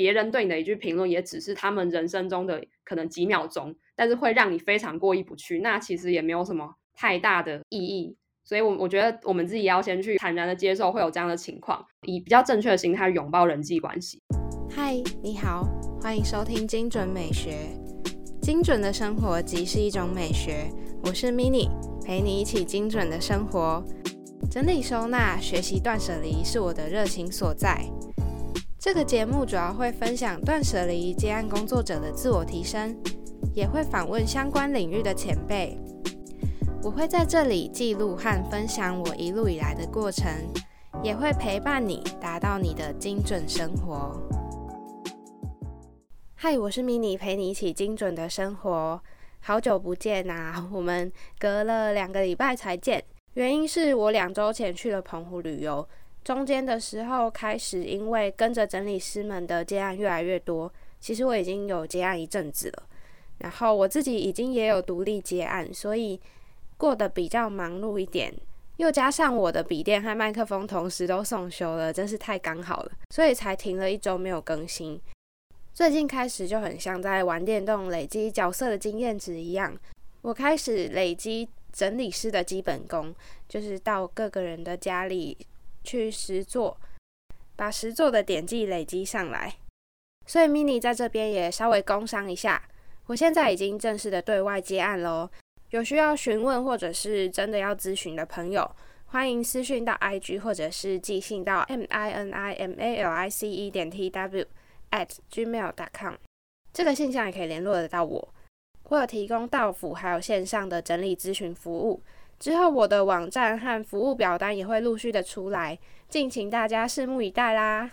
别人对你的一句评论，也只是他们人生中的可能几秒钟，但是会让你非常过意不去。那其实也没有什么太大的意义。所以，我我觉得我们自己要先去坦然的接受会有这样的情况，以比较正确的心态拥抱人际关系。嗨，你好，欢迎收听精准美学。精准的生活即是一种美学。我是 Mini，陪你一起精准的生活。整理收纳、学习断舍离是我的热情所在。这个节目主要会分享断舍离接案工作者的自我提升，也会访问相关领域的前辈。我会在这里记录和分享我一路以来的过程，也会陪伴你达到你的精准生活。嗨，我是 mini，陪你一起精准的生活。好久不见啊，我们隔了两个礼拜才见，原因是我两周前去了澎湖旅游。中间的时候开始，因为跟着整理师们的接案越来越多，其实我已经有接案一阵子了，然后我自己已经也有独立接案，所以过得比较忙碌一点。又加上我的笔电和麦克风同时都送修了，真是太刚好了，所以才停了一周没有更新。最近开始就很像在玩电动累积角色的经验值一样，我开始累积整理师的基本功，就是到各个人的家里。去实做，把实做的点记累积上来。所以 mini 在这边也稍微工商一下，我现在已经正式的对外接案喽。有需要询问或者是真的要咨询的朋友，欢迎私讯到 IG 或者是寄信到 m i n i m a l i c e 点 t w at gmail.com。这个信箱也可以联络得到我。我有提供到府还有线上的整理咨询服务。之后，我的网站和服务表单也会陆续的出来，敬请大家拭目以待啦。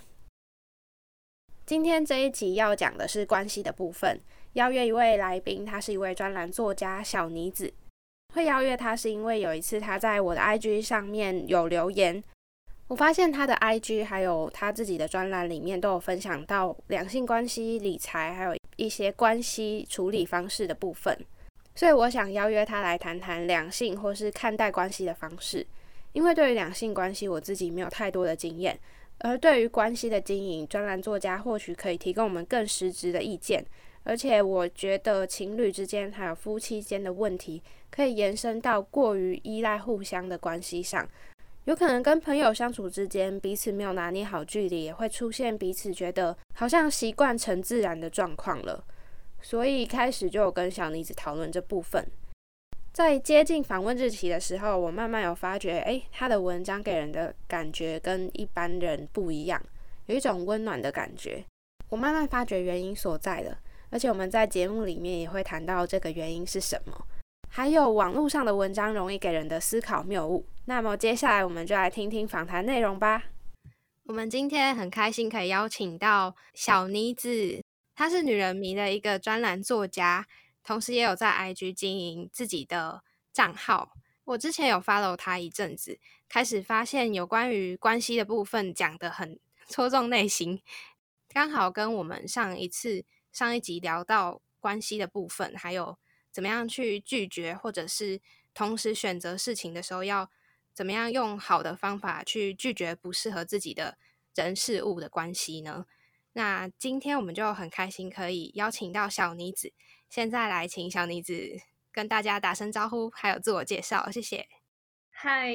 今天这一集要讲的是关系的部分，邀约一位来宾，他是一位专栏作家小妮子。会邀约他是因为有一次他在我的 IG 上面有留言，我发现他的 IG 还有他自己的专栏里面都有分享到两性关系、理财，还有一些关系处理方式的部分。所以我想邀约他来谈谈两性或是看待关系的方式，因为对于两性关系我自己没有太多的经验，而对于关系的经营，专栏作家或许可以提供我们更实质的意见。而且我觉得情侣之间还有夫妻间的问题，可以延伸到过于依赖互相的关系上，有可能跟朋友相处之间彼此没有拿捏好距离，也会出现彼此觉得好像习惯成自然的状况了。所以开始就有跟小妮子讨论这部分，在接近访问日期的时候，我慢慢有发觉，诶，他的文章给人的感觉跟一般人不一样，有一种温暖的感觉。我慢慢发觉原因所在了，而且我们在节目里面也会谈到这个原因是什么。还有网络上的文章容易给人的思考谬误。那么接下来我们就来听听访谈内容吧。我们今天很开心可以邀请到小妮子。她是女人迷的一个专栏作家，同时也有在 IG 经营自己的账号。我之前有 follow 她一阵子，开始发现有关于关系的部分讲得很 戳中内心，刚好跟我们上一次上一集聊到关系的部分，还有怎么样去拒绝，或者是同时选择事情的时候，要怎么样用好的方法去拒绝不适合自己的人事物的关系呢？那今天我们就很开心可以邀请到小妮子，现在来请小妮子跟大家打声招呼，还有自我介绍，谢谢。嗨，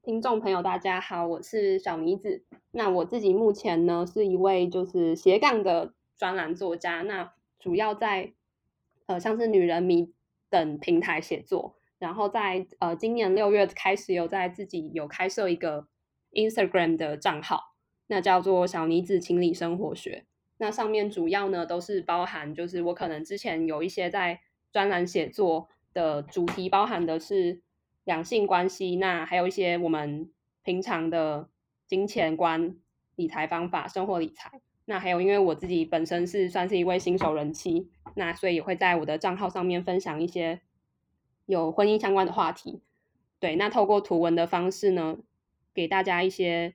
听众朋友，大家好，我是小妮子。那我自己目前呢是一位就是斜杠的专栏作家，那主要在呃像是女人迷等平台写作，然后在呃今年六月开始有在自己有开设一个 Instagram 的账号。那叫做小女子清理生活学，那上面主要呢都是包含，就是我可能之前有一些在专栏写作的主题，包含的是两性关系，那还有一些我们平常的金钱观、理财方法、生活理财，那还有因为我自己本身是算是一位新手人妻，那所以也会在我的账号上面分享一些有婚姻相关的话题，对，那透过图文的方式呢，给大家一些。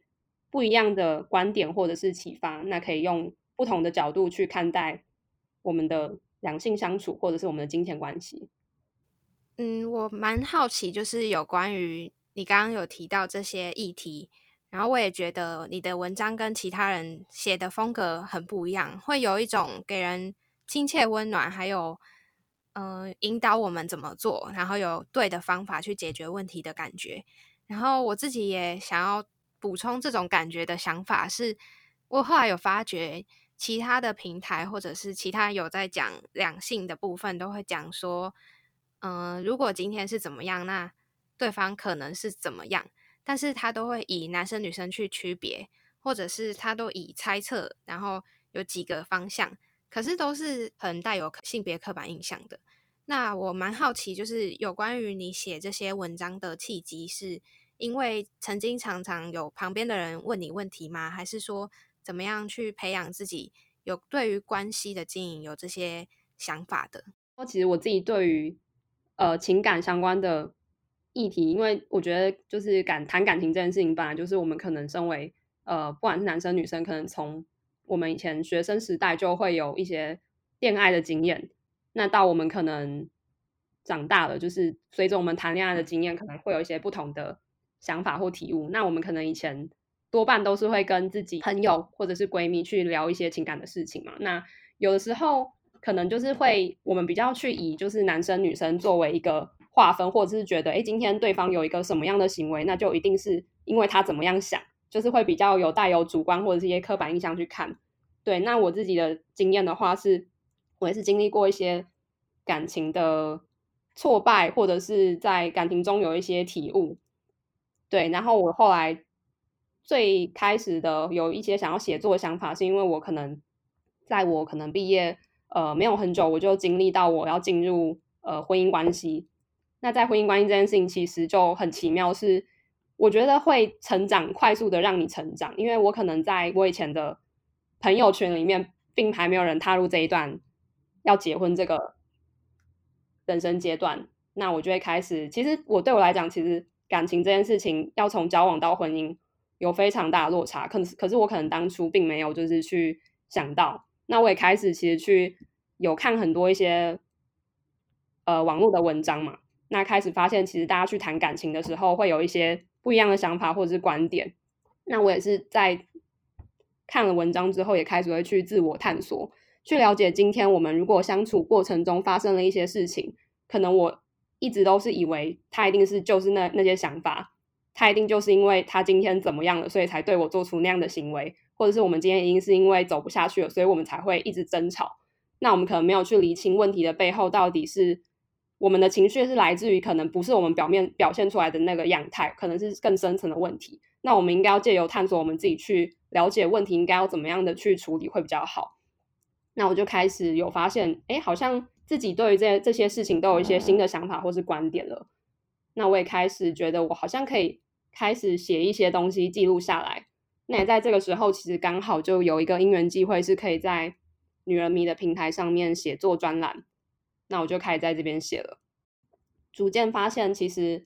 不一样的观点或者是启发，那可以用不同的角度去看待我们的两性相处，或者是我们的金钱关系。嗯，我蛮好奇，就是有关于你刚刚有提到这些议题，然后我也觉得你的文章跟其他人写的风格很不一样，会有一种给人亲切、温暖，还有嗯引导我们怎么做，然后有对的方法去解决问题的感觉。然后我自己也想要补充这种感觉的想法，是我后来有发觉，其他的平台或者是其他有在讲两性的部分，都会讲说，嗯，如果今天是怎么样，那对方可能是怎么样。但是他都会以男生女生去区别，或者是他都以猜测，然后有几个方向，可是都是很带有性别刻板印象的。那我蛮好奇，就是有关于你写这些文章的契机，是因为曾经常常有旁边的人问你问题吗？还是说怎么样去培养自己有对于关系的经营有这些想法的？我其实我自己对于呃情感相关的。议题，因为我觉得就是感谈感情这件事情，本来就是我们可能身为呃，不管是男生女生，可能从我们以前学生时代就会有一些恋爱的经验，那到我们可能长大了，就是随着我们谈恋爱的经验，可能会有一些不同的想法或体悟。那我们可能以前多半都是会跟自己朋友或者是闺蜜去聊一些情感的事情嘛。那有的时候可能就是会我们比较去以就是男生女生作为一个。划分，或者是觉得，哎，今天对方有一个什么样的行为，那就一定是因为他怎么样想，就是会比较有带有主观或者是一些刻板印象去看。对，那我自己的经验的话，是我也是经历过一些感情的挫败，或者是在感情中有一些体悟。对，然后我后来最开始的有一些想要写作的想法，是因为我可能在我可能毕业呃没有很久，我就经历到我要进入呃婚姻关系。那在婚姻关系这件事情其实就很奇妙，是我觉得会成长快速的让你成长，因为我可能在我以前的朋友圈里面，并还没有人踏入这一段要结婚这个人生阶段，那我就会开始。其实我对我来讲，其实感情这件事情要从交往到婚姻有非常大的落差，可是可是我可能当初并没有就是去想到，那我也开始其实去有看很多一些呃网络的文章嘛。那开始发现，其实大家去谈感情的时候，会有一些不一样的想法或者是观点。那我也是在看了文章之后，也开始会去自我探索，去了解今天我们如果相处过程中发生了一些事情，可能我一直都是以为他一定是就是那那些想法，他一定就是因为他今天怎么样了，所以才对我做出那样的行为，或者是我们今天一定是因为走不下去了，所以我们才会一直争吵。那我们可能没有去理清问题的背后到底是。我们的情绪是来自于可能不是我们表面表现出来的那个样态，可能是更深层的问题。那我们应该要借由探索我们自己去了解问题，应该要怎么样的去处理会比较好。那我就开始有发现，哎，好像自己对于这这些事情都有一些新的想法或是观点了。那我也开始觉得我好像可以开始写一些东西记录下来。那也在这个时候，其实刚好就有一个因缘机会，是可以在女人迷的平台上面写作专栏。那我就开始在这边写了，逐渐发现，其实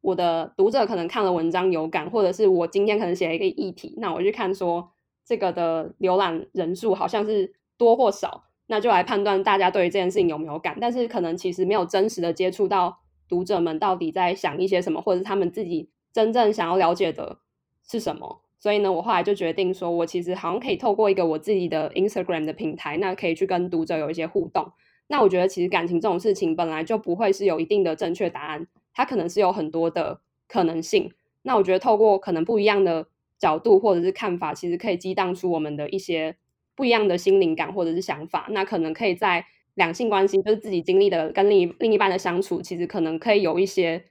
我的读者可能看了文章有感，或者是我今天可能写了一个议题，那我去看说这个的浏览人数好像是多或少，那就来判断大家对于这件事情有没有感。但是可能其实没有真实的接触到读者们到底在想一些什么，或者他们自己真正想要了解的是什么。所以呢，我后来就决定说，我其实好像可以透过一个我自己的 Instagram 的平台，那可以去跟读者有一些互动。那我觉得，其实感情这种事情本来就不会是有一定的正确答案，它可能是有很多的可能性。那我觉得，透过可能不一样的角度或者是看法，其实可以激荡出我们的一些不一样的心灵感或者是想法。那可能可以在两性关系，就是自己经历的跟另一另一半的相处，其实可能可以有一些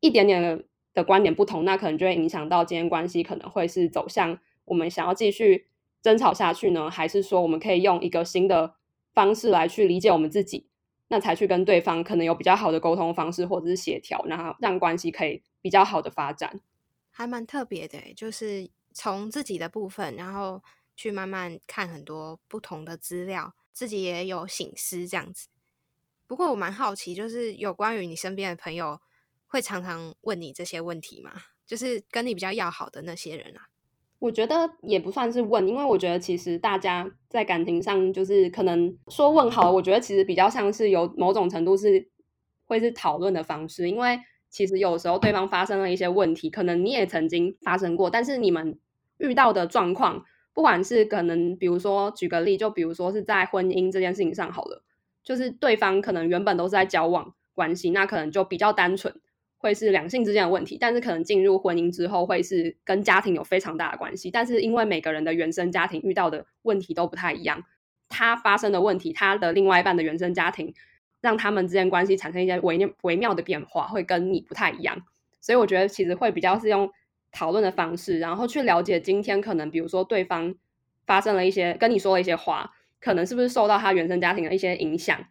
一点点的的观点不同，那可能就会影响到今天关系可能会是走向我们想要继续争吵下去呢，还是说我们可以用一个新的。方式来去理解我们自己，那才去跟对方可能有比较好的沟通方式，或者是协调，然后让关系可以比较好的发展，还蛮特别的。就是从自己的部分，然后去慢慢看很多不同的资料，自己也有醒思这样子。不过我蛮好奇，就是有关于你身边的朋友会常常问你这些问题吗？就是跟你比较要好的那些人啊。我觉得也不算是问，因为我觉得其实大家在感情上就是可能说问好，我觉得其实比较像是有某种程度是会是讨论的方式，因为其实有时候对方发生了一些问题，可能你也曾经发生过，但是你们遇到的状况，不管是可能，比如说举个例，就比如说是在婚姻这件事情上好了，就是对方可能原本都是在交往关系，那可能就比较单纯，会是两性之间的问题，但是可能进入婚姻之后，会是跟家庭有非常大的关系，但是因为每个人的原生家庭遇到的问题都不太一样，他发生的问题，他的另外一半的原生家庭。让他们之间关系产生一些微妙微妙的变化，会跟你不太一样，所以我觉得其实会比较是用讨论的方式，然后去了解今天可能比如说对方发生了一些跟你说了一些话，可能是不是受到他原生家庭的一些影响，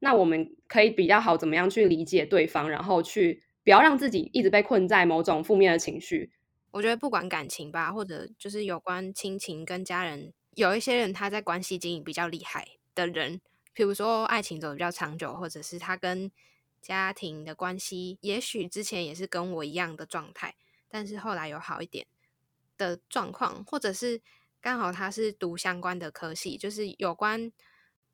那我们可以比较好怎么样去理解对方，然后去不要让自己一直被困在某种负面的情绪。我觉得不管感情吧，或者就是有关亲情跟家人，有一些人他在关系经营比较厉害的人。比如说，爱情走的比较长久，或者是他跟家庭的关系，也许之前也是跟我一样的状态，但是后来有好一点的状况，或者是刚好他是读相关的科系，就是有关，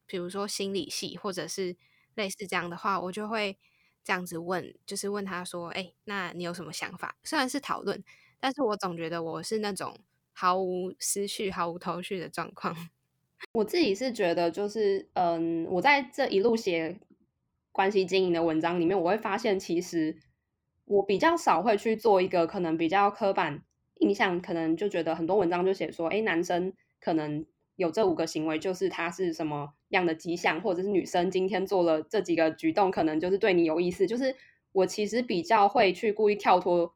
比如说心理系，或者是类似这样的话，我就会这样子问，就是问他说：“哎，那你有什么想法？”虽然是讨论，但是我总觉得我是那种毫无思绪、毫无头绪的状况。我自己是觉得，就是嗯，我在这一路写关系经营的文章里面，我会发现，其实我比较少会去做一个可能比较刻板印象，可能就觉得很多文章就写说，哎，男生可能有这五个行为，就是他是什么样的迹象，或者是女生今天做了这几个举动，可能就是对你有意思。就是我其实比较会去故意跳脱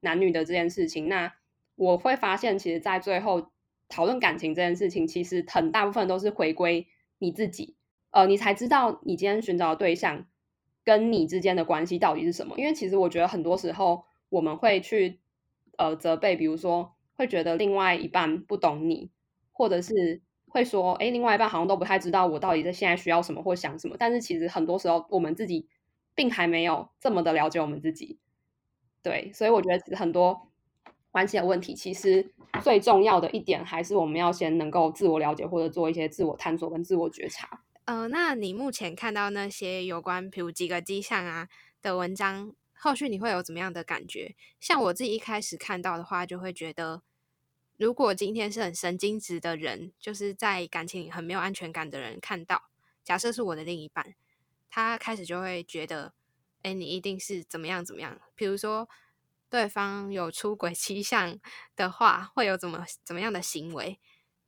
男女的这件事情，那我会发现，其实，在最后。讨论感情这件事情，其实很大部分都是回归你自己，呃，你才知道你今天寻找的对象跟你之间的关系到底是什么。因为其实我觉得很多时候我们会去呃责备，比如说会觉得另外一半不懂你，或者是会说，哎，另外一半好像都不太知道我到底在现在需要什么或想什么。但是其实很多时候我们自己并还没有这么的了解我们自己，对，所以我觉得其实很多。关系的问题，其实最重要的一点还是我们要先能够自我了解，或者做一些自我探索跟自我觉察。呃，那你目前看到那些有关，比如几个迹象啊的文章，后续你会有怎么样的感觉？像我自己一开始看到的话，就会觉得，如果今天是很神经质的人，就是在感情里很没有安全感的人，看到，假设是我的另一半，他开始就会觉得，哎，你一定是怎么样怎么样，比如说。对方有出轨 迹象的话，会有怎么怎么样的行为？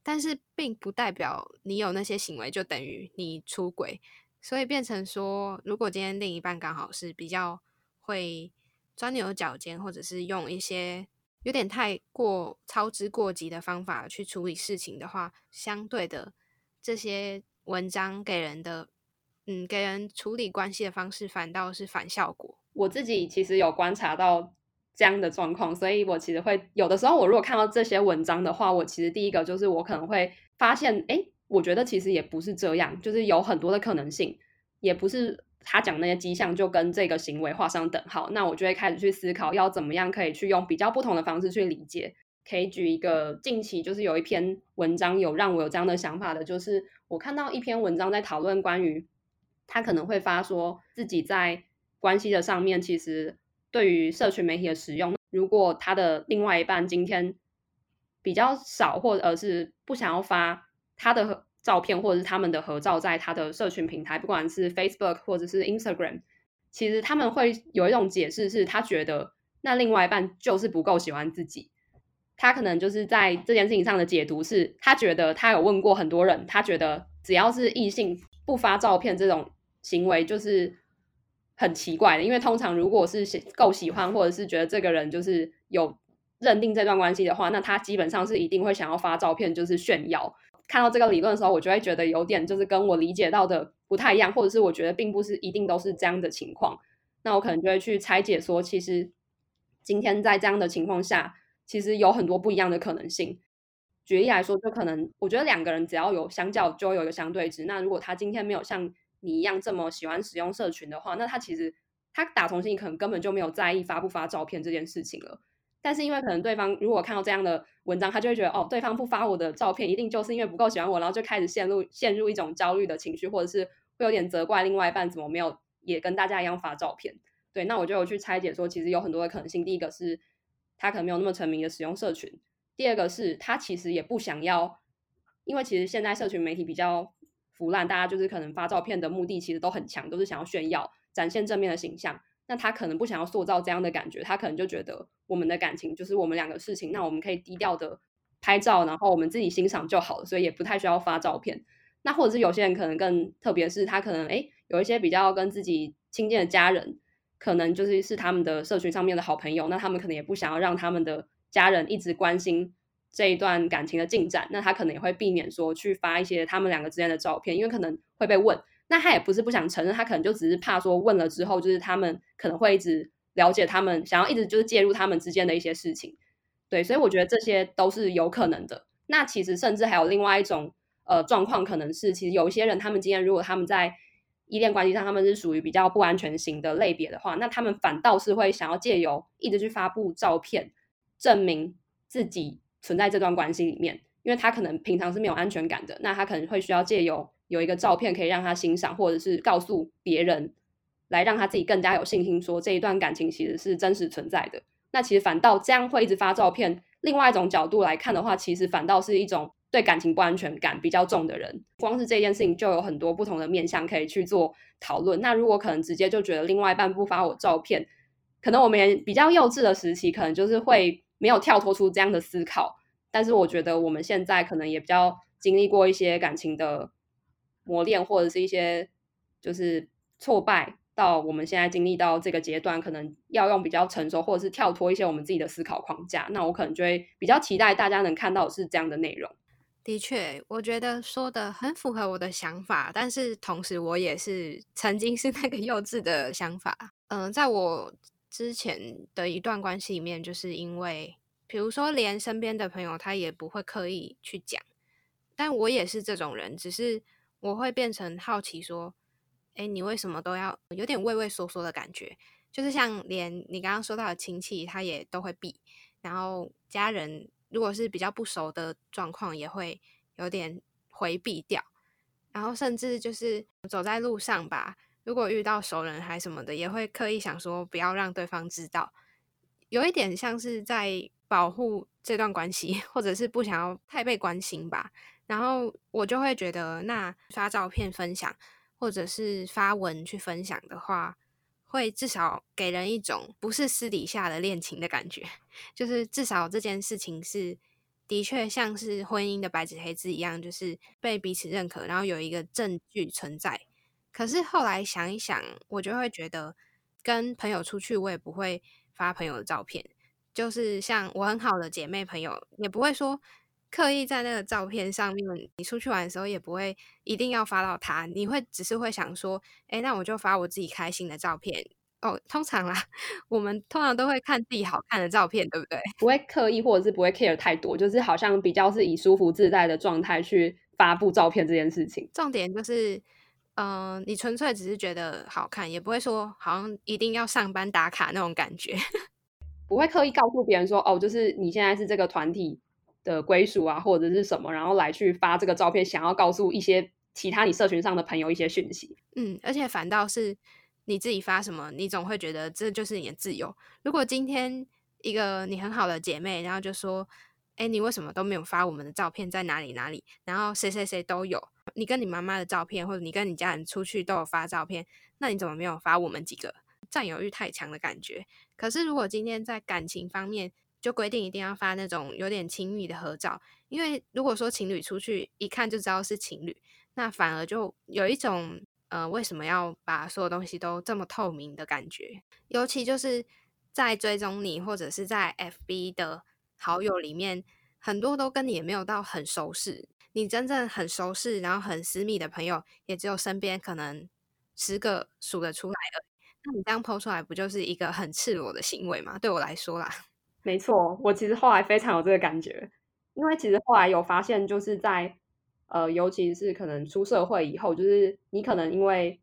但是并不代表你有那些行为就等于你出轨，所以变成说，如果今天另一半刚好是比较会钻牛角尖，或者是用一些有点太过操之过急的方法去处理事情的话，相对的这些文章给人的，嗯，给人处理关系的方式反倒是反效果。我自己其实有观察到。这样的状况，所以我其实会有的时候，我如果看到这些文章的话，我其实第一个就是我可能会发现，哎，我觉得其实也不是这样，就是有很多的可能性，也不是他讲那些迹象就跟这个行为画上等号。那我就会开始去思考，要怎么样可以去用比较不同的方式去理解。可以举一个近期就是有一篇文章有让我有这样的想法的，就是我看到一篇文章在讨论关于他可能会发说自己在关系的上面其实。对于社群媒体的使用，如果他的另外一半今天比较少，或者是不想要发他的照片，或者是他们的合照在他的社群平台，不管是 Facebook 或者是 Instagram，其实他们会有一种解释，是他觉得那另外一半就是不够喜欢自己。他可能就是在这件事情上的解读是，他觉得他有问过很多人，他觉得只要是异性不发照片这种行为，就是。很奇怪的，因为通常如果是够喜欢，或者是觉得这个人就是有认定这段关系的话，那他基本上是一定会想要发照片，就是炫耀。看到这个理论的时候，我就会觉得有点就是跟我理解到的不太一样，或者是我觉得并不是一定都是这样的情况。那我可能就会去拆解说，其实今天在这样的情况下，其实有很多不一样的可能性。举例来说，就可能我觉得两个人只要有相较，就有一个相对值。那如果他今天没有像你一样这么喜欢使用社群的话，那他其实他打从心里可能根本就没有在意发不发照片这件事情了。但是因为可能对方如果看到这样的文章，他就会觉得哦，对方不发我的照片，一定就是因为不够喜欢我，然后就开始陷入陷入一种焦虑的情绪，或者是会有点责怪另外一半怎么没有也跟大家一样发照片。对，那我就有去拆解说，其实有很多的可能性。第一个是他可能没有那么沉迷的使用社群，第二个是他其实也不想要，因为其实现在社群媒体比较腐烂，大家就是可能发照片的目的其实都很强，都是想要炫耀、展现正面的形象。那他可能不想要塑造这样的感觉，他可能就觉得我们的感情就是我们两个事情，那我们可以低调的拍照，然后我们自己欣赏就好了，所以也不太需要发照片。那或者是有些人可能更特别，是他可能哎有一些比较跟自己亲近的家人，可能就是是他们的社群上面的好朋友，那他们可能也不想要让他们的家人一直关心这一段感情的进展，那他可能也会避免说去发一些他们两个之间的照片，因为可能会被问。那他也不是不想承认，他可能就只是怕说问了之后，就是他们可能会一直了解他们，想要一直就是介入他们之间的一些事情。对，所以我觉得这些都是有可能的。那其实甚至还有另外一种呃状况，可能是其实有一些人，他们今天如果他们在依恋关系上，他们是属于比较不安全型的类别的话，那他们反倒是会想要借由一直去发布照片，证明自己存在这段关系里面，因为他可能平常是没有安全感的，那他可能会需要借由。有一个照片可以让他欣赏，或者是告诉别人，来让他自己更加有信心，说这一段感情其实是真实存在的。那其实反倒这样会一直发照片。另外一种角度来看的话，其实反倒是一种对感情不安全感比较重的人。光是这件事情就有很多不同的面向可以去做讨论。那如果可能直接就觉得另外一半不发我照片，可能我们也比较幼稚的时期，可能就是会没有跳脱出这样的思考。但是我觉得我们现在可能也比较经历过一些感情的。磨练或者是一些就是挫败，到我们现在经历到这个阶段，可能要用比较成熟，或者是跳脱一些我们自己的思考框架。那我可能就会比较期待大家能看到是这样的内容。的确，我觉得说的很符合我的想法，但是同时我也是曾经是那个幼稚的想法。嗯，在我之前的一段关系里面，就是因为比如说连身边的朋友他也不会刻意去讲，但我也是这种人，只是。我会变成好奇，说：“哎，你为什么都要有点畏畏缩缩的感觉？就是像连你刚刚说到的亲戚，他也都会避，然后家人如果是比较不熟的状况，也会有点回避掉。然后甚至就是走在路上吧，如果遇到熟人还什么的，也会刻意想说不要让对方知道，有一点像是在保护这段关系，或者是不想要太被关心吧。”然后我就会觉得，那发照片分享，或者是发文去分享的话，会至少给人一种不是私底下的恋情的感觉，就是至少这件事情是的确像是婚姻的白纸黑字一样，就是被彼此认可，然后有一个证据存在。可是后来想一想，我就会觉得，跟朋友出去，我也不会发朋友的照片，就是像我很好的姐妹朋友，也不会说。刻意在那个照片上面，你出去玩的时候也不会一定要发到他，你会只是会想说，哎，那我就发我自己开心的照片哦。通常啦，我们通常都会看自己好看的照片，对不对？不会刻意或者是不会 care 太多，就是好像比较是以舒服自在的状态去发布照片这件事情。重点就是，嗯，你纯粹只是觉得好看，也不会说好像一定要上班打卡那种感觉，不会刻意告诉别人说，哦，就是你现在是这个团体。的归属啊，或者是什么，然后来去发这个照片，想要告诉一些其他你社群上的朋友一些讯息。嗯，而且反倒是你自己发什么，你总会觉得这就是你的自由。如果今天一个你很好的姐妹，然后就说：“哎，你为什么都没有发我们的照片在哪里哪里？”然后谁谁谁都有，你跟你妈妈的照片，或者你跟你家人出去都有发照片，那你怎么没有发我们几个？占有欲太强的感觉。可是如果今天在感情方面，就规定一定要发那种有点亲密的合照，因为如果说情侣出去一看就知道是情侣，那反而就有一种呃为什么要把所有东西都这么透明的感觉？尤其就是在追踪你或者是在 FB 的好友里面，很多都跟你也没有到很熟识，你真正很熟识然后很私密的朋友，也只有身边可能十个数得出来的。那你这样剖出来，不就是一个很赤裸的行为吗？对我来说啦。没错，我其实后来非常有这个感觉，因为其实后来有发现，就是在呃，尤其是可能出社会以后，就是你可能因为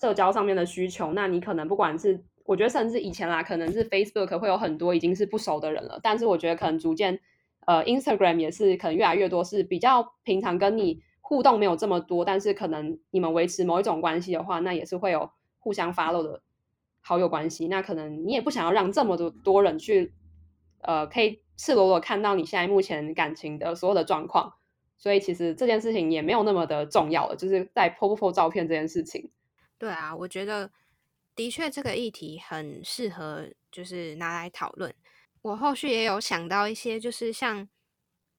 社交上面的需求，那你可能不管是我觉得甚至以前啦，可能是 Facebook 会有很多已经是不熟的人了，但是我觉得可能逐渐呃，Instagram 也是可能越来越多是比较平常跟你互动没有这么多，但是可能你们维持某一种关系的话，那也是会有互相 follow 的。好友关系，那可能你也不想要让这么多多人去，呃，可以赤裸裸看到你现在目前感情的所有的状况，所以其实这件事情也没有那么的重要了，就是在 po 不 po 照片这件事情。对啊，我觉得的确这个议题很适合，就是拿来讨论。我后续也有想到一些，就是像，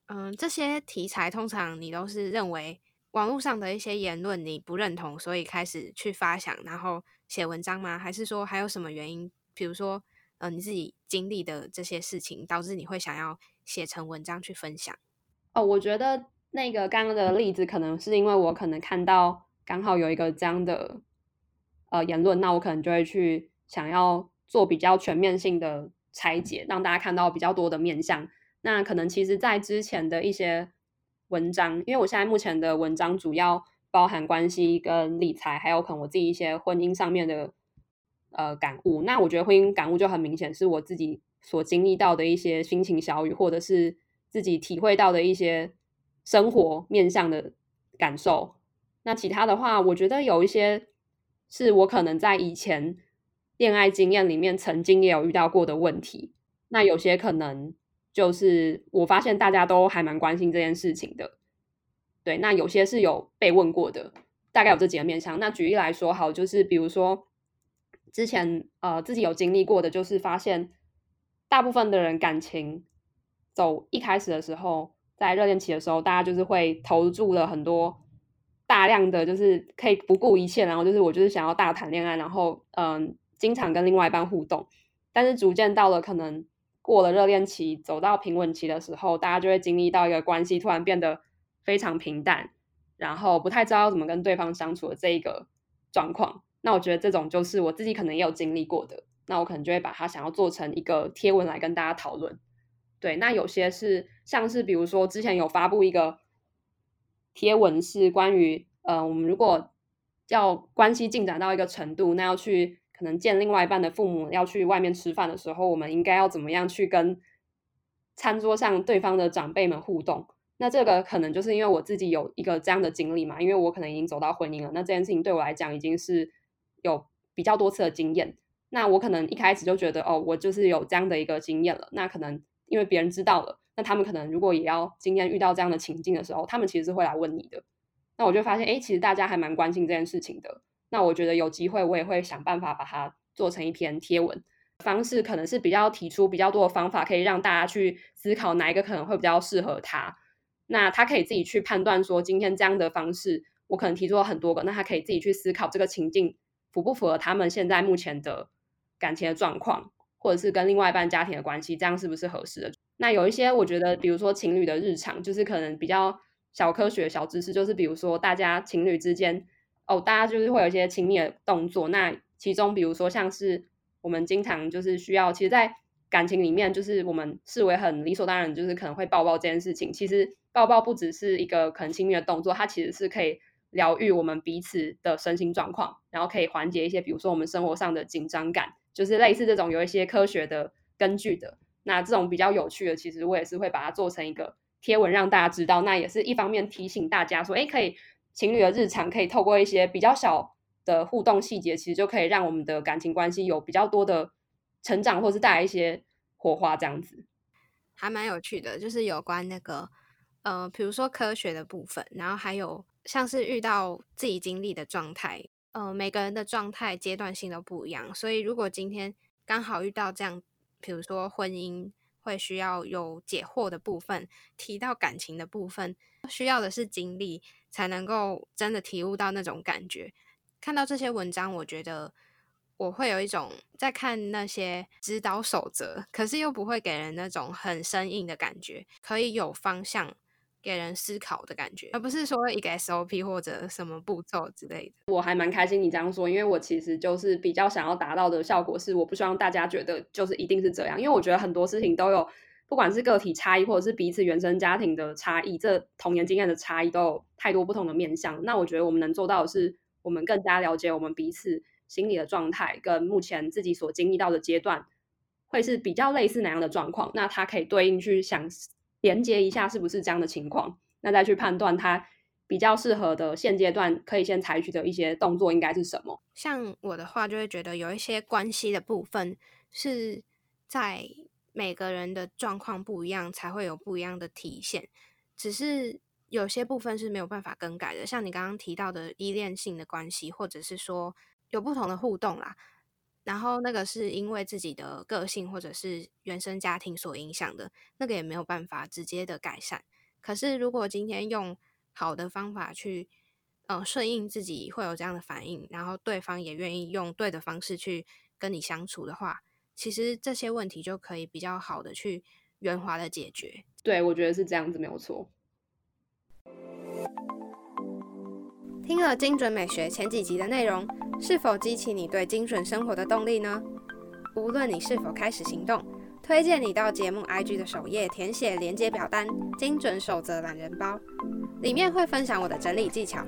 嗯，这些题材通常你都是认为网络上的一些言论你不认同，所以开始去发想，然后写文章吗？还是说还有什么原因？比如说，呃，你自己经历的这些事情，导致你会想要写成文章去分享？哦，我觉得那个刚刚的例子，可能是因为我可能看到刚好有一个这样的呃言论，那我可能就会去想要做比较全面性的。拆解，让大家看到比较多的面相。那可能其实，在之前的一些文章，因为我现在目前的文章主要包含关系跟理财，还有可能我自己一些婚姻上面的呃感悟。那我觉得婚姻感悟就很明显，是我自己所经历到的一些心情小语，或者是自己体会到的一些生活面向的感受。那其他的话，我觉得有一些是我可能在以前。恋爱经验里面曾经也有遇到过的问题，那有些可能就是我发现大家都还蛮关心这件事情的，对，那有些是有被问过的，大概有这几个面向。那举例来说，好，就是比如说之前呃自己有经历过的，就是发现大部分的人感情走一开始的时候，在热恋期的时候，大家就是会投注了很多大量的，就是可以不顾一切，然后就是我就是想要大谈恋爱，然后嗯。经常跟另外一半互动，但是逐渐到了可能过了热恋期，走到平稳期的时候，大家就会经历到一个关系突然变得非常平淡，然后不太知道怎么跟对方相处的这一个状况。那我觉得这种就是我自己可能也有经历过的，那我可能就会把它想要做成一个贴文来跟大家讨论。对，那有些是像是比如说之前有发布一个贴文，是关于呃，我们如果要关系进展到一个程度，那要去。可能见另外一半的父母要去外面吃饭的时候，我们应该要怎么样去跟餐桌上对方的长辈们互动？那这个可能就是因为我自己有一个这样的经历嘛，因为我可能已经走到婚姻了，那这件事情对我来讲已经是有比较多次的经验。那我可能一开始就觉得，哦，我就是有这样的一个经验了。那可能因为别人知道了，那他们可能如果也要今天遇到这样的情境的时候，他们其实是会来问你的。那我就发现，哎，其实大家还蛮关心这件事情的。那我觉得有机会，我也会想办法把它做成一篇贴文方式，可能是比较提出比较多的方法，可以让大家去思考哪一个可能会比较适合他。那他可以自己去判断说，今天这样的方式，我可能提出了很多个，那他可以自己去思考这个情境符不符合他们现在目前的感情的状况，或者是跟另外一半家庭的关系，这样是不是合适的？那有一些我觉得，比如说情侣的日常，就是可能比较小科学、小知识，就是比如说大家情侣之间。哦，大家就是会有一些亲密的动作。那其中，比如说像是我们经常就是需要，其实，在感情里面，就是我们视为很理所当然，就是可能会抱抱这件事情。其实抱抱不只是一个可能亲密的动作，它其实是可以疗愈我们彼此的身心状况，然后可以缓解一些，比如说我们生活上的紧张感，就是类似这种有一些科学的根据的。那这种比较有趣的，其实我也是会把它做成一个贴文让大家知道。那也是一方面提醒大家说，哎，可以。情侣的日常可以透过一些比较小的互动细节，其实就可以让我们的感情关系有比较多的成长，或是带来一些火花，这样子还蛮有趣的。就是有关那个呃，比如说科学的部分，然后还有像是遇到自己经历的状态，呃，每个人的状态阶段性都不一样，所以如果今天刚好遇到这样，比如说婚姻会需要有解惑的部分，提到感情的部分，需要的是经历。才能够真的体悟到那种感觉。看到这些文章，我觉得我会有一种在看那些指导守则，可是又不会给人那种很生硬的感觉，可以有方向给人思考的感觉，而不是说一个 SOP 或者什么步骤之类的。我还蛮开心你这样说，因为我其实就是比较想要达到的效果是，我不希望大家觉得就是一定是这样，因为我觉得很多事情都有。不管是个体差异，或者是彼此原生家庭的差异，这童年经验的差异都有太多不同的面向。那我觉得我们能做到的是，我们更加了解我们彼此心理的状态，跟目前自己所经历到的阶段，会是比较类似哪样的状况。那它可以对应去想连接一下，是不是这样的情况？那再去判断它比较适合的现阶段可以先采取的一些动作应该是什么？像我的话，就会觉得有一些关系的部分是在每个人的状况不一样，才会有不一样的体现。只是有些部分是没有办法更改的，像你刚刚提到的依恋性的关系，或者是说有不同的互动啦。然后那个是因为自己的个性或者是原生家庭所影响的，那个也没有办法直接的改善。可是如果今天用好的方法去，呃，顺应自己会有这样的反应，然后对方也愿意用对的方式去跟你相处的话，其实这些问题就可以比较好的去圆滑的解决。对，我觉得是这样子，没有错。听了精准美学前几集的内容，是否激起你对精准生活的动力呢？无论你是否开始行动，推荐你到节目 IG 的首页填写连接表单“精准守则懒人包”，里面会分享我的整理技巧。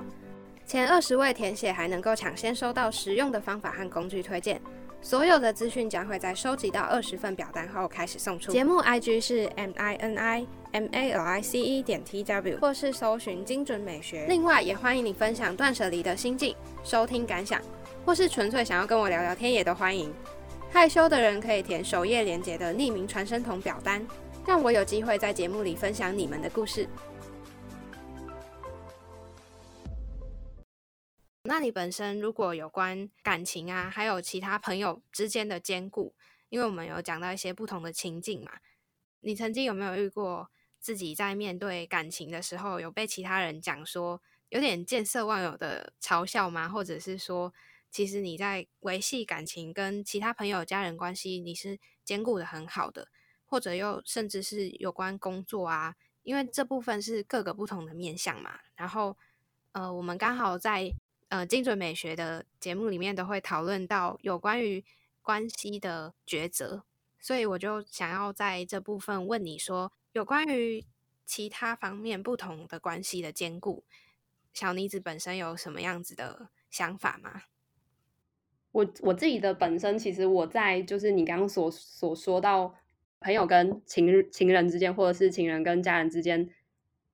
前二十位填写还能够抢先收到实用的方法和工具推荐。所有的资讯将会在收集到二十份表单后开始送出。节目 IG 是 M I N I M A L I C E 点 T W，或是搜寻精准美学。另外，也欢迎你分享断舍离的心境、收听感想，或是纯粹想要跟我聊聊天，也都欢迎。害羞的人可以填首页连接的匿名传声筒表单，让我有机会在节目里分享你们的故事。那你本身如果有关感情啊，还有其他朋友之间的兼顾，因为我们有讲到一些不同的情境嘛，你曾经有没有遇过自己在面对感情的时候，有被其他人讲说有点见色忘友的嘲笑吗？或者是说，其实你在维系感情跟其他朋友、家人关系，你是兼顾的很好的，或者又甚至是有关工作啊，因为这部分是各个不同的面向嘛。然后，呃，我们刚好在。呃，精准美学的节目里面都会讨论到有关于关系的抉择，所以我就想要在这部分问你说，有关于其他方面不同的关系的兼顾，小妮子本身有什么样子的想法吗？我我自己的本身，其实我在就是你刚刚所所说到朋友跟情情人之间，或者是情人跟家人之间，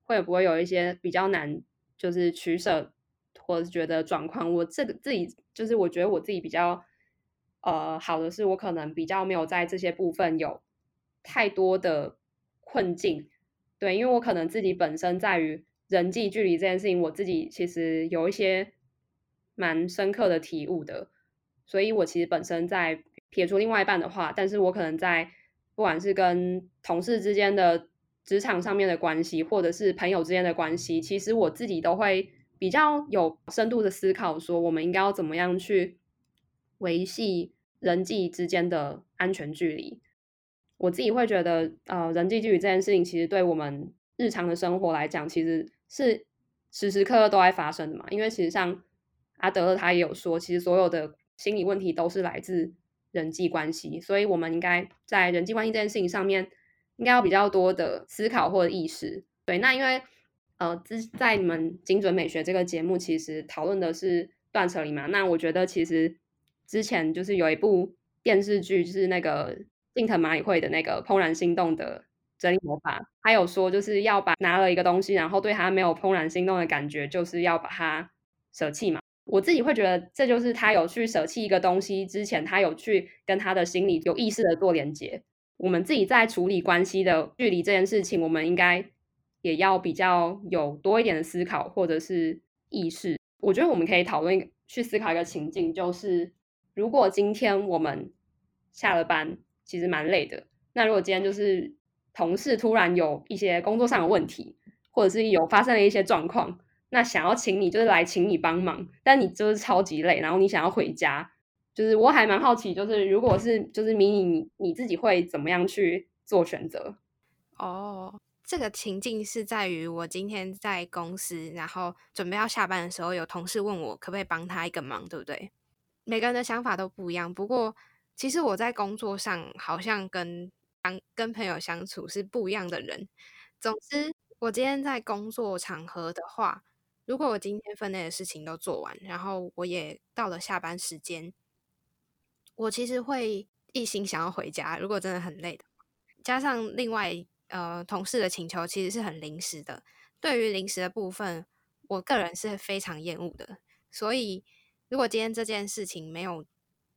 会不会有一些比较难，就是取舍？或者是觉得状况，我这个自己就是我觉得我自己比较呃好的是，我可能比较没有在这些部分有太多的困境，对，因为我可能自己本身在于人际距离这件事情，我自己其实有一些蛮深刻的体悟的，所以我其实本身在撇除另外一半的话，但是我可能在不管是跟同事之间的职场上面的关系，或者是朋友之间的关系，其实我自己都会。比较有深度的思考，说我们应该要怎么样去维系人际之间的安全距离。我自己会觉得，呃，人际距离这件事情，其实对我们日常的生活来讲，其实是时时刻刻都在发生的嘛。因为其实像阿德勒他也有说，其实所有的心理问题都是来自人际关系，所以我们应该在人际关系这件事情上面，应该要比较多的思考或者意识。对，那因为。呃，之在你们精准美学这个节目，其实讨论的是断舍离嘛。那我觉得其实之前就是有一部电视剧，就是那个近藤麻里惠的那个《怦然心动的整理魔法》，他有说就是要把拿了一个东西，然后对他没有怦然心动的感觉，就是要把它舍弃嘛。我自己会觉得，这就是他有去舍弃一个东西之前，他有去跟他的心理有意识的做连接。我们自己在处理关系的距离这件事情，我们应该。也要比较有多一点的思考或者是意识。我觉得我们可以讨论去思考一个情境，就是如果今天我们下了班，其实蛮累的。那如果今天就是同事突然有一些工作上的问题，或者是有发生了一些状况，那想要请你就是来请你帮忙，但你就是超级累，然后你想要回家，就是我还蛮好奇，就是如果是就是迷你你你自己会怎么样去做选择？哦。这个情境是在于我今天在公司，然后准备要下班的时候，有同事问我可不可以帮他一个忙，对不对？每个人的想法都不一样。不过，其实我在工作上好像跟跟跟朋友相处是不一样的人。总之，我今天在工作场合的话，如果我今天分内的事情都做完，然后我也到了下班时间，我其实会一心想要回家。如果真的很累的，加上另外。呃，同事的请求其实是很临时的。对于临时的部分，我个人是非常厌恶的。所以，如果今天这件事情没有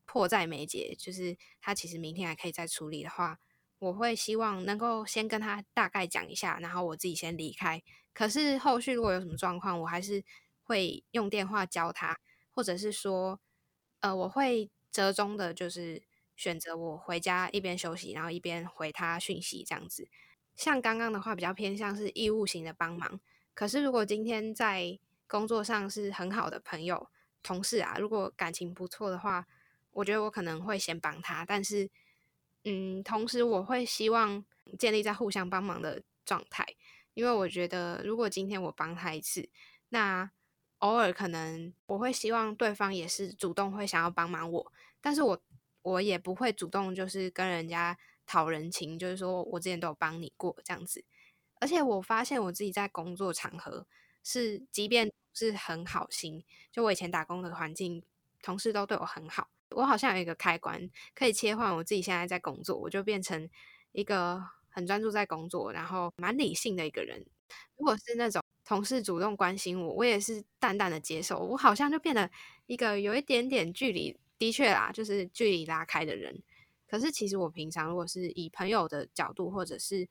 迫在眉睫，就是他其实明天还可以再处理的话，我会希望能够先跟他大概讲一下，然后我自己先离开。可是后续如果有什么状况，我还是会用电话教他，或者是说，呃，我会折中的，就是选择我回家一边休息，然后一边回他讯息这样子。像刚刚的话，比较偏向是义务型的帮忙。可是如果今天在工作上是很好的朋友、同事啊，如果感情不错的话，我觉得我可能会先帮他。但是，嗯，同时我会希望建立在互相帮忙的状态。因为我觉得，如果今天我帮他一次，那偶尔可能我会希望对方也是主动会想要帮忙我，但是我我也不会主动就是跟人家讨人情，就是说我之前都有帮你过这样子。而且我发现我自己在工作场合是，即便是很好心，就我以前打工的环境，同事都对我很好，我好像有一个开关可以切换，我自己现在在工作，我就变成一个。很专注在工作，然后蛮理性的一个人。如果是那种同事主动关心我，我也是淡淡的接受。我好像就变得一个有一点点距离，的确啦，就是距离拉开的人。可是其实我平常如果是以朋友的角度，或者是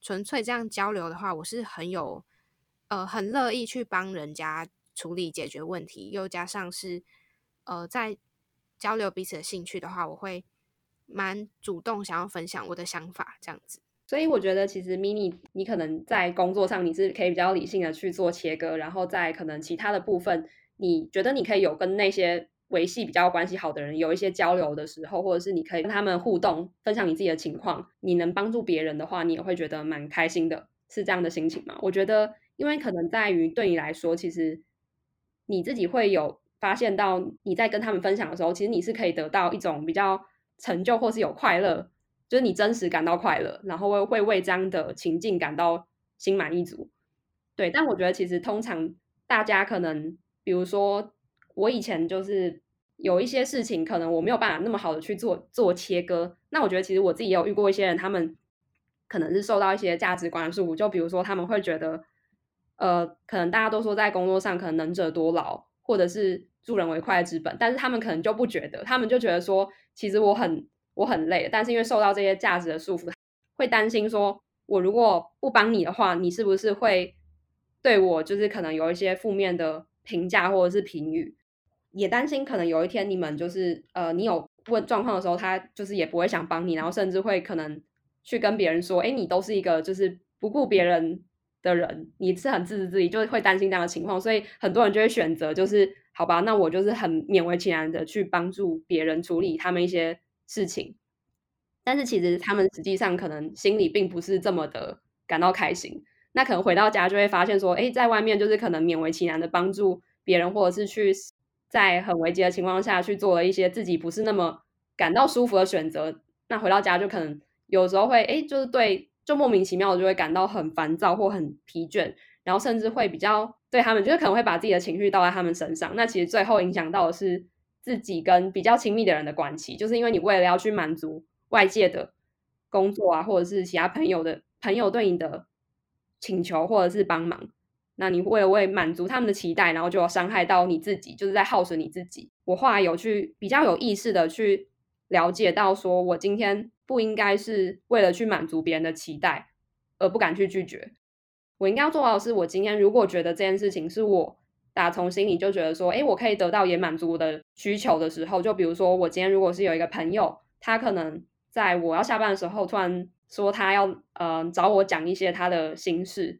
纯粹这样交流的话，我是很有呃很乐意去帮人家处理解决问题，又加上是呃在交流彼此的兴趣的话，我会蛮主动想要分享我的想法，这样子。所以我觉得，其实 mini，你可能在工作上你是可以比较理性的去做切割，然后在可能其他的部分，你觉得你可以有跟那些维系比较关系好的人有一些交流的时候，或者是你可以跟他们互动，分享你自己的情况，你能帮助别人的话，你也会觉得蛮开心的，是这样的心情吗？我觉得，因为可能在于对你来说，其实你自己会有发现到你在跟他们分享的时候，其实你是可以得到一种比较成就或是有快乐。就是你真实感到快乐，然后会为这样的情境感到心满意足，对。但我觉得其实通常大家可能，比如说我以前就是有一些事情，可能我没有办法那么好的去做做切割。那我觉得其实我自己也有遇过一些人，他们可能是受到一些价值观的束缚，就比如说他们会觉得，呃，可能大家都说在工作上可能能者多劳，或者是助人为快之本，但是他们可能就不觉得，他们就觉得说，其实我很。我很累，但是因为受到这些价值的束缚，会担心说，我如果不帮你的话，你是不是会对我就是可能有一些负面的评价或者是评语？也担心可能有一天你们就是呃，你有问状况的时候，他就是也不会想帮你，然后甚至会可能去跟别人说，哎，你都是一个就是不顾别人的人，你是很自私自利，就会担心这样的情况，所以很多人就会选择就是好吧，那我就是很勉为其难的去帮助别人处理他们一些。事情，但是其实他们实际上可能心里并不是这么的感到开心。那可能回到家就会发现说，哎，在外面就是可能勉为其难的帮助别人，或者是去在很危急的情况下去做了一些自己不是那么感到舒服的选择。那回到家就可能有时候会，哎，就是对，就莫名其妙的就会感到很烦躁或很疲倦，然后甚至会比较对他们，就是可能会把自己的情绪倒在他们身上。那其实最后影响到的是。自己跟比较亲密的人的关系，就是因为你为了要去满足外界的工作啊，或者是其他朋友的朋友对你的请求或者是帮忙，那你为了为满足他们的期待，然后就要伤害到你自己，就是在耗损你自己。我后来有去比较有意识的去了解到，说我今天不应该是为了去满足别人的期待而不敢去拒绝，我应该要做到的是，我今天如果觉得这件事情是我。打从心里就觉得说，哎，我可以得到也满足我的需求的时候，就比如说我今天如果是有一个朋友，他可能在我要下班的时候突然说他要呃找我讲一些他的心事，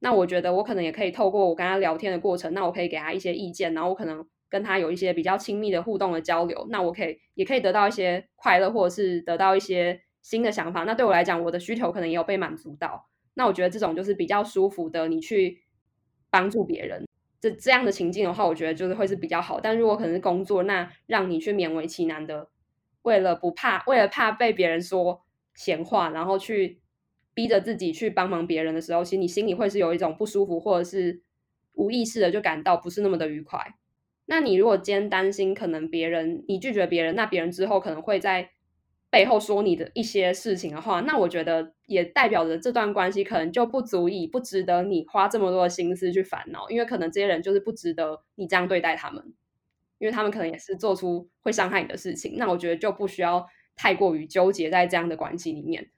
那我觉得我可能也可以透过我跟他聊天的过程，那我可以给他一些意见，然后我可能跟他有一些比较亲密的互动的交流，那我可以也可以得到一些快乐，或者是得到一些新的想法。那对我来讲，我的需求可能也有被满足到。那我觉得这种就是比较舒服的，你去帮助别人。这这样的情境的话，我觉得就是会是比较好。但如果可能是工作，那让你去勉为其难的，为了不怕，为了怕被别人说闲话，然后去逼着自己去帮忙别人的时候，其实你心里会是有一种不舒服，或者是无意识的就感到不是那么的愉快。那你如果今天担心可能别人你拒绝别人，那别人之后可能会在背后说你的一些事情的话，那我觉得也代表着这段关系可能就不足以不值得你花这么多的心思去烦恼，因为可能这些人就是不值得你这样对待他们，因为他们可能也是做出会伤害你的事情。那我觉得就不需要太过于纠结在这样的关系里面。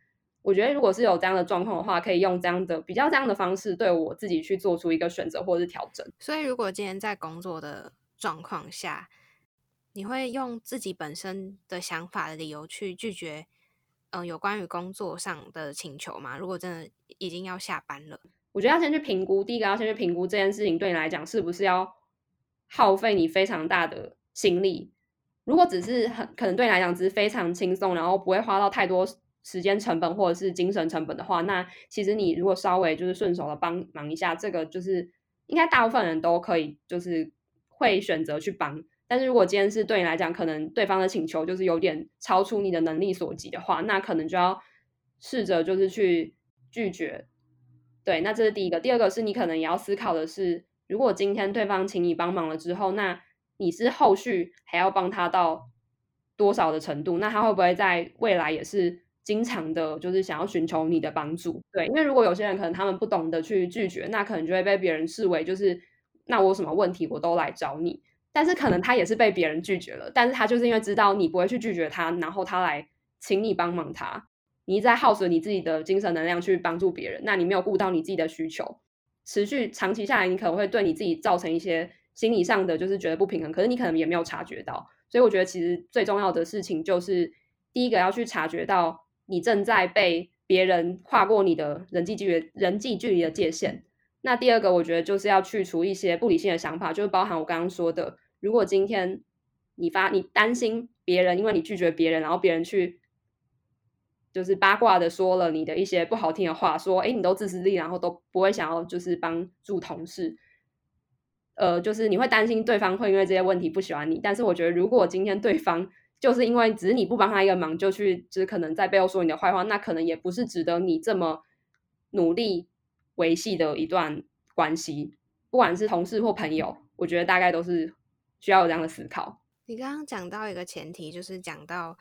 我觉得如果是有这样的状况的话，可以用这样的比较这样的方式对我自己去做出一个选择或者是调整。所以，如果今天在工作的状况下，你会用自己本身的想法的理由去拒绝，嗯，有关于工作上的请求吗？如果真的已经要下班了，我觉得要先去评估。第一个要先去评估这件事情对你来讲是不是要耗费你非常大的心力。如果只是很可能对你来讲只是非常轻松，然后不会花到太多时间成本或者是精神成本的话，那其实你如果稍微就是顺手的帮忙一下，这个就是应该大部分人都可以，就是会选择去帮。但是如果今天是对你来讲，可能对方的请求就是有点超出你的能力所及的话，那可能就要试着就是去拒绝。对，那这是第一个。第二个是你可能也要思考的是，如果今天对方请你帮忙了之后，那你是后续还要帮他到多少的程度？那他会不会在未来也是经常的，就是想要寻求你的帮助？对，因为如果有些人可能他们不懂得去拒绝，那可能就会被别人视为就是那我有什么问题我都来找你。但是可能他也是被别人拒绝了，但是他就是因为知道你不会去拒绝他，然后他来请你帮忙他，你在耗损你自己的精神能量去帮助别人，那你没有顾到你自己的需求，持续长期下来，你可能会对你自己造成一些心理上的就是觉得不平衡，可是你可能也没有察觉到，所以我觉得其实最重要的事情就是第一个要去察觉到你正在被别人跨过你的人际距离人际距离的界限。那第二个，我觉得就是要去除一些不理性的想法，就是包含我刚刚说的，如果今天你发你担心别人，因为你拒绝别人，然后别人去就是八卦的说了你的一些不好听的话，说哎你都自私力，然后都不会想要就是帮助同事，呃，就是你会担心对方会因为这些问题不喜欢你。但是我觉得，如果今天对方就是因为只是你不帮他一个忙，就去就是可能在背后说你的坏话，那可能也不是值得你这么努力。维系的一段关系，不管是同事或朋友，我觉得大概都是需要有这样的思考。你刚刚讲到一个前提，就是讲到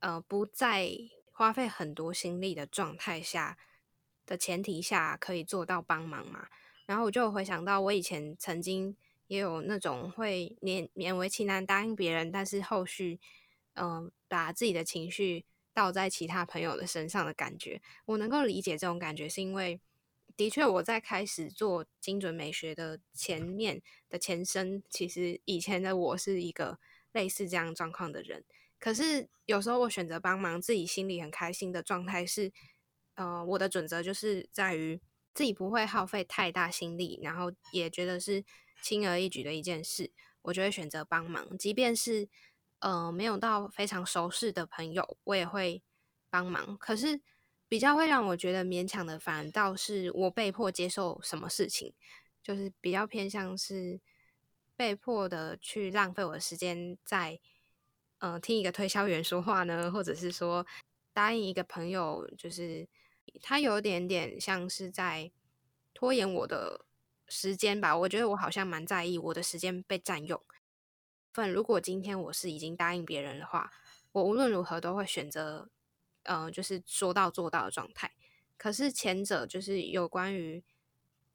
呃不在花费很多心力的状态下的前提下，可以做到帮忙嘛？然后我就回想到我以前曾经也有那种会勉勉为其难答应别人，但是后续嗯把自己的情绪倒在其他朋友的身上的感觉，我能够理解这种感觉，是因为。的确，我在开始做精准美学的前面的前身，其实以前的我是一个类似这样状况的人。可是有时候我选择帮忙，自己心里很开心的状态是，呃，我的准则就是在于自己不会耗费太大心力，然后也觉得是轻而易举的一件事，我就会选择帮忙，即便是呃没有到非常熟识的朋友，我也会帮忙。可是。比较会让我觉得勉强的，反倒是我被迫接受什么事情，就是比较偏向是被迫的去浪费我的时间在，呃，听一个推销员说话呢，或者是说答应一个朋友，就是他有点点像是在拖延我的时间吧。我觉得我好像蛮在意我的时间被占用。份如果今天我是已经答应别人的话，我无论如何都会选择。呃，就是说到做到的状态。可是前者就是有关于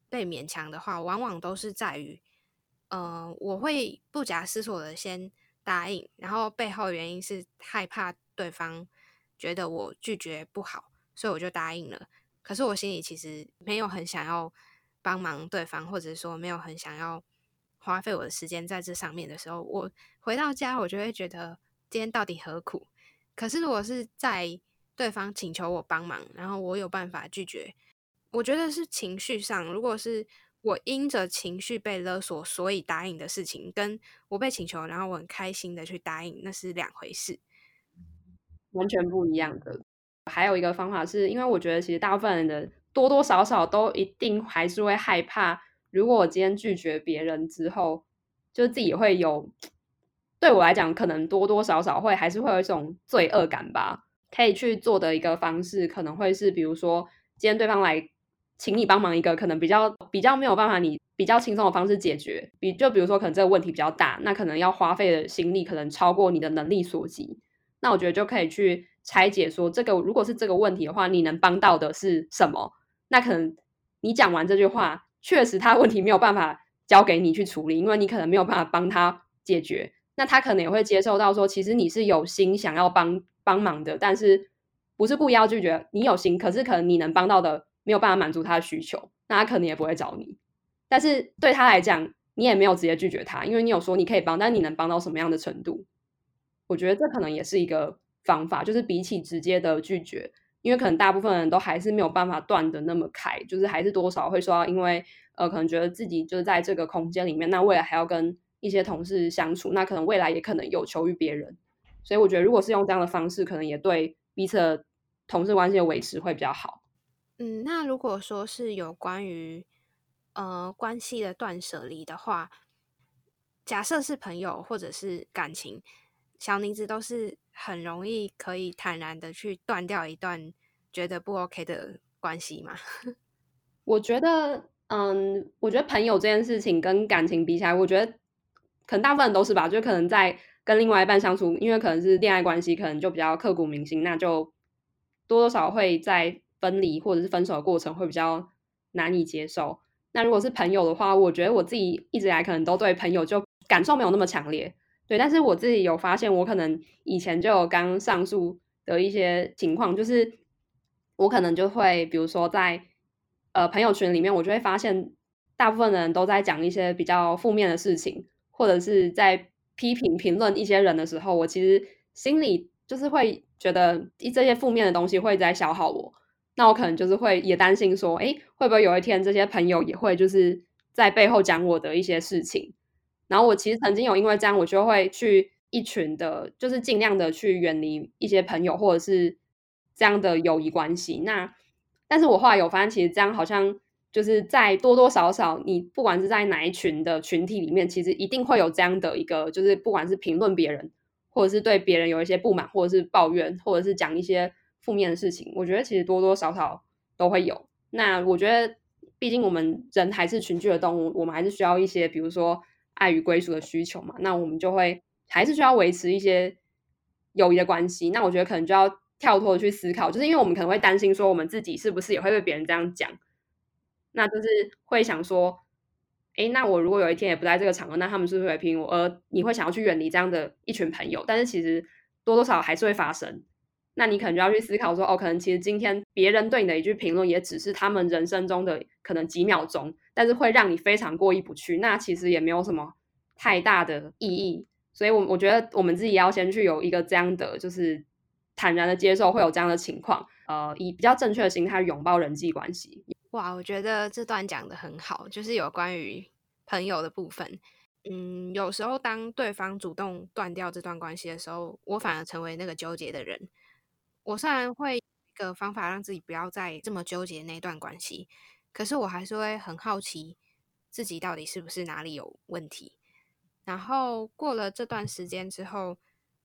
被勉强的话，往往都是在于，呃，我会不假思索的先答应，然后背后原因是害怕对方觉得我拒绝不好，所以我就答应了。可是我心里其实没有很想要帮忙对方，或者说没有很想要花费我的时间在这上面的时候，我回到家我就会觉得今天到底何苦？可是如果是在对方请求我帮忙，然后我有办法拒绝。我觉得是情绪上，如果是我因着情绪被勒索，所以答应的事情，跟我被请求，然后我很开心的去答应，那是两回事，完全不一样的。还有一个方法是，因为我觉得其实大部分人的多多少少都一定还是会害怕，如果我今天拒绝别人之后，就自己会有，对我来讲，可能多多少少会还是会有一种罪恶感吧。可以去做的一个方式，可能会是，比如说，今天对方来请你帮忙一个，可能比较比较没有办法，你比较轻松的方式解决。比就比如说，可能这个问题比较大，那可能要花费的心力可能超过你的能力所及。那我觉得就可以去拆解说这个如果是这个问题的话，你能帮到的是什么？那可能你讲完这句话，确实他问题没有办法交给你去处理，因为你可能没有办法帮他解决。那他可能也会接受到说，其实你是有心想要帮帮忙的，但是不是故意要拒绝你有心，可是可能你能帮到的没有办法满足他的需求，那他可能也不会找你。但是对他来讲，你也没有直接拒绝他，因为你有说你可以帮，但你能帮到什么样的程度？我觉得这可能也是一个方法，就是比起直接的拒绝，因为可能大部分人都还是没有办法断的那么开，就是还是多少会说，因为呃，可能觉得自己就是在这个空间里面，那未来还要跟一些同事相处，那可能未来也可能有求于别人，所以我觉得如果是用这样的方式，可能也对彼此的同事关系的维持会比较好。嗯，那如果说是有关于呃关系的断舍离的话，假设是朋友或者是感情。小妮子都是很容易可以坦然的去断掉一段觉得不 OK 的关系嘛？我觉得，嗯，我觉得朋友这件事情跟感情比起来，我觉得可能大部分人都是吧，就可能在跟另外一半相处，因为可能是恋爱关系，可能就比较刻骨铭心，那就多多少会在分离或者是分手的过程会比较难以接受。那如果是朋友的话，我觉得我自己一直以来可能都对朋友就感受没有那么强烈。对，但是我自己有发现，我可能以前就有刚上述的一些情况，就是我可能就会，比如说在呃朋友圈里面，我就会发现大部分人都在讲一些比较负面的事情，或者是在批评评论一些人的时候，我其实心里就是会觉得一这些负面的东西会在消耗我，那我可能就是会也担心说，哎，会不会有一天这些朋友也会就是在背后讲我的一些事情。然后我其实曾经有因为这样，我就会去一群的，就是尽量的去远离一些朋友或者是这样的友谊关系。那但是我后来有发现，其实这样好像就是在多多少少，你不管是在哪一群的群体里面，其实一定会有这样的一个，就是不管是评论别人，或者是对别人有一些不满，或者是抱怨，或者是讲一些负面的事情，我觉得其实多多少少都会有。那我觉得，毕竟我们人还是群居的动物，我们还是需要一些，比如说。爱与归属的需求嘛，那我们就会还是需要维持一些友谊的关系。那我觉得可能就要跳脱的去思考，就是因为我们可能会担心说，我们自己是不是也会被别人这样讲？那就是会想说，哎，那我如果有一天也不在这个场合，那他们是不是会批评我？而你会想要去远离这样的一群朋友，但是其实多多少少还是会发生。那你可能就要去思考说，哦，可能其实今天别人对你的一句评论，也只是他们人生中的可能几秒钟，但是会让你非常过意不去。那其实也没有什么太大的意义。所以，我我觉得我们自己要先去有一个这样的，就是坦然的接受会有这样的情况，呃，以比较正确的心态拥抱人际关系。哇，我觉得这段讲的很好，就是有关于朋友的部分。嗯，有时候当对方主动断掉这段关系的时候，我反而成为那个纠结的人。我虽然会一个方法让自己不要再这么纠结那段关系，可是我还是会很好奇自己到底是不是哪里有问题。然后过了这段时间之后，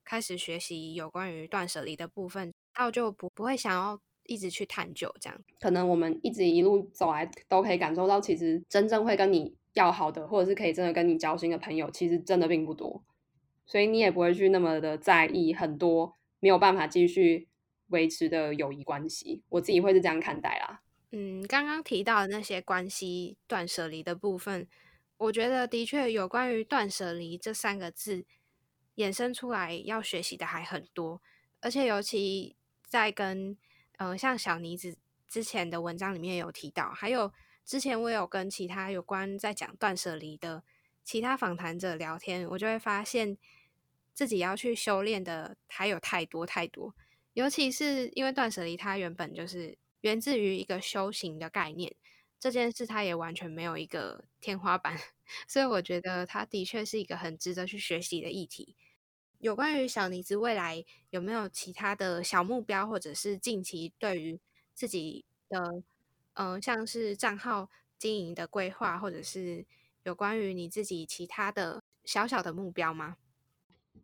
开始学习有关于断舍离的部分，然后就不不会想要一直去探究这样。可能我们一直一路走来都可以感受到，其实真正会跟你要好的，或者是可以真的跟你交心的朋友，其实真的并不多。所以你也不会去那么的在意很多没有办法继续。维持的友谊关系，我自己会是这样看待啦。嗯，刚刚提到的那些关系断舍离的部分，我觉得的确有关于断舍离这三个字衍生出来要学习的还很多，而且尤其在跟呃像小妮子之前的文章里面有提到，还有之前我有跟其他有关在讲断舍离的其他访谈者聊天，我就会发现自己要去修炼的还有太多太多。尤其是因为断舍离，它原本就是源自于一个修行的概念，这件事它也完全没有一个天花板，所以我觉得它的确是一个很值得去学习的议题。有关于小妮子未来有没有其他的小目标，或者是近期对于自己的嗯，像是账号经营的规划，或者是有关于你自己其他的小小的目标吗？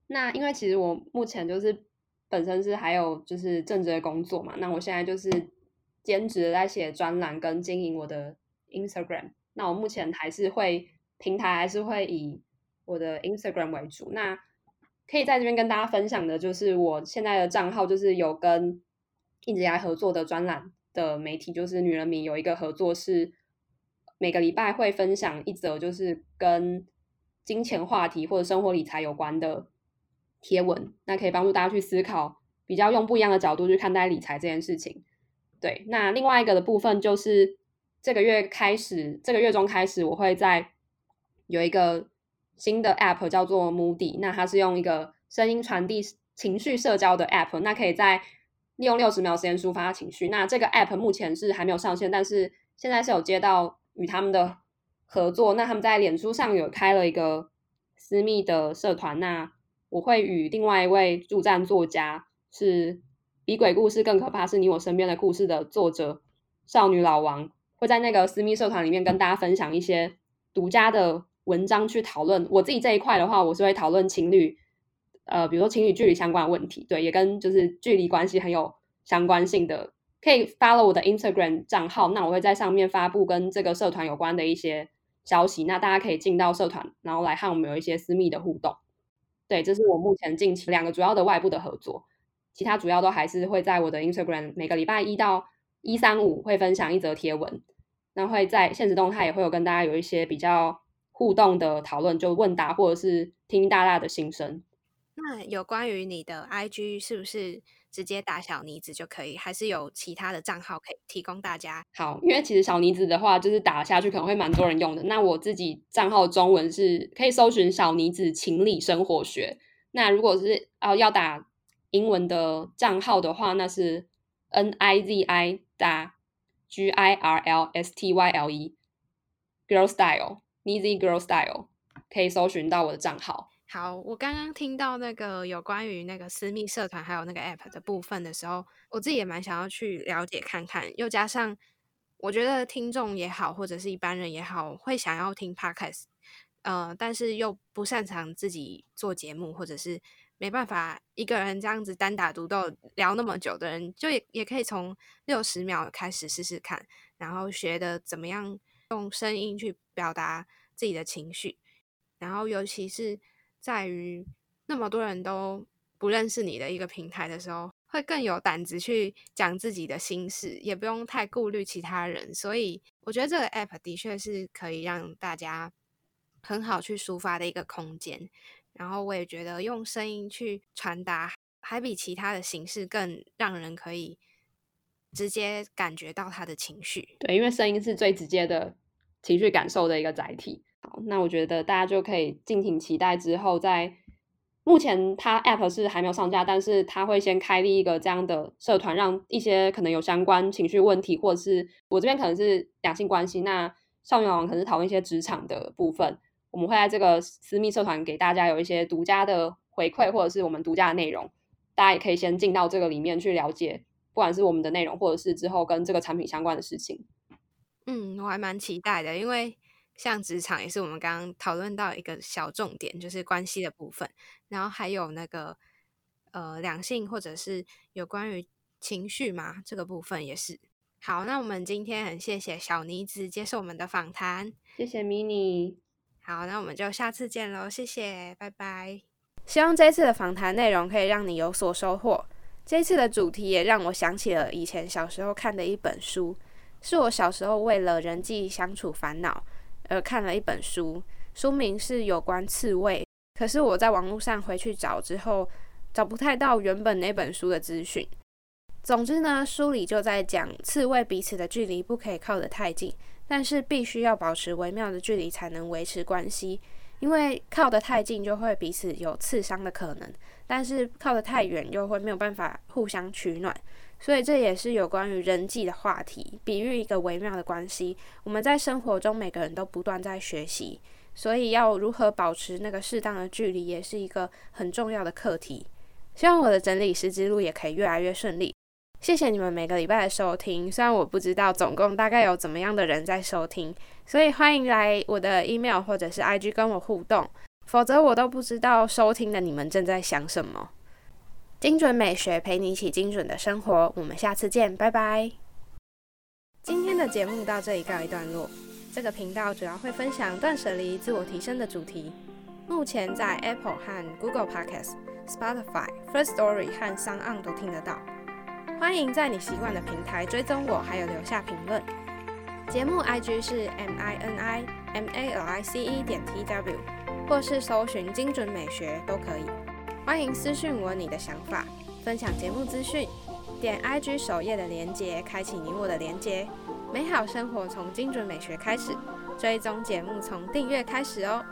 那因为其实我目前就是。本身是还有就是正职的工作嘛，那我现在就是兼职在写专栏跟经营我的 Instagram。那我目前还是会平台还是会以我的 Instagram 为主。那可以在这边跟大家分享的，就是我现在的账号，就是有跟一直来合作的专栏的媒体，就是女人迷有一个合作，是每个礼拜会分享一则，就是跟金钱话题或者生活理财有关的贴文，那可以帮助大家去思考，比较用不一样的角度去看待理财这件事情。对，那另外一个的部分就是这个月开始，这个月中开始，我会在有一个新的 App 叫做 Moody，那它是用一个声音传递情绪社交的 App，那可以在利用六十秒时间抒发情绪。那这个 App 目前是还没有上线，但是现在是有接到与他们的。合作，那他们在脸书上有开了一个私密的社团，那我会与另外一位助战作家，是比鬼故事更可怕，是你我身边的故事的作者少女老王，会在那个私密社团里面跟大家分享一些独家的文章，去讨论我自己这一块的话，我是会讨论情侣，呃，比如说情侣距离相关的问题，对，也跟就是距离关系很有相关性的，可以 follow 我的 Instagram 账号，那我会在上面发布跟这个社团有关的一些。消息，那大家可以进到社团，然后来和我们有一些私密的互动。对，这是我目前近期两个主要的外部的合作，其他主要都还是会在我的 Instagram，每个礼拜一到一三五会分享一则贴文，那会在现实动态也会有跟大家有一些比较互动的讨论，就问答或者是听大大的心声。那有关于你的 IG 是不是？直接打小妮子就可以，还是有其他的账号可以提供大家？好，因为其实小妮子的话，就是打下去可能会蛮多人用的。那我自己账号中文是可以搜寻小妮子情理生活学。那如果是哦要打英文的账号的话，那是 N I Z I 打 G I R L S T Y L E Girl Style Nizy Girl Style 可以搜寻到我的账号。好，我刚刚听到那个有关于那个私密社团还有那个 app 的部分的时候，我自己也蛮想要去了解看看。又加上我觉得听众也好，或者是一般人也好，会想要听 podcast，呃，但是又不擅长自己做节目，或者是没办法一个人这样子单打独斗聊那么久的人，就也也可以从六十秒开始试试看，然后学的怎么样用声音去表达自己的情绪，然后尤其是。在于那么多人都不认识你的一个平台的时候，会更有胆子去讲自己的心事，也不用太顾虑其他人。所以我觉得这个 app 的确是可以让大家很好去抒发的一个空间。然后我也觉得用声音去传达，还比其他的形式更让人可以直接感觉到他的情绪。对，因为声音是最直接的情绪感受的一个载体。好，那我觉得大家就可以敬请期待之后，在目前它 App 是还没有上架，但是它会先开立一个这样的社团，让一些可能有相关情绪问题，或者是我这边可能是两性关系，那少女网可能是讨论一些职场的部分，我们会在这个私密社团给大家有一些独家的回馈，或者是我们独家的内容，大家也可以先进到这个里面去了解，不管是我们的内容，或者是之后跟这个产品相关的事情。嗯，我还蛮期待的，因为。像职场也是我们刚刚讨论到一个小重点，就是关系的部分，然后还有那个呃两性或者是有关于情绪嘛，这个部分也是。好，那我们今天很谢谢小妮子接受我们的访谈，谢谢 mini。好，那我们就下次见喽，谢谢，拜拜。希望这次的访谈内容可以让你有所收获。这次的主题也让我想起了以前小时候看的一本书，是我小时候为了人际相处烦恼。而，看了一本书，书名是有关刺猬。可是我在网络上回去找之后，找不太到原本那本书的资讯。总之呢，书里就在讲刺猬彼此的距离不可以靠得太近，但是必须要保持微妙的距离才能维持关系。因为靠得太近就会彼此有刺伤的可能，但是靠得太远又会没有办法互相取暖。所以这也是有关于人际的话题，比喻一个微妙的关系。我们在生活中每个人都不断在学习，所以要如何保持那个适当的距离，也是一个很重要的课题。希望我的整理师之路也可以越来越顺利。谢谢你们每个礼拜的收听，虽然我不知道总共大概有怎么样的人在收听，所以欢迎来我的 email 或者是 IG 跟我互动，否则我都不知道收听的你们正在想什么。精准美学陪你一起精准的生活，我们下次见，拜拜。今天的节目到这里告一段落。这个频道主要会分享断舍离、自我提升的主题。目前在 Apple 和 Google Podcast、Spotify、First Story 和 s o n 都听得到。欢迎在你习惯的平台追踪我，还有留下评论。节目 IG 是 M I N I M A L I C E 点 T W，或是搜寻精准美学都可以。欢迎私信我你的想法，分享节目资讯。点 IG 首页的连接，开启你我的连接。美好生活从精准美学开始，追踪节目从订阅开始哦。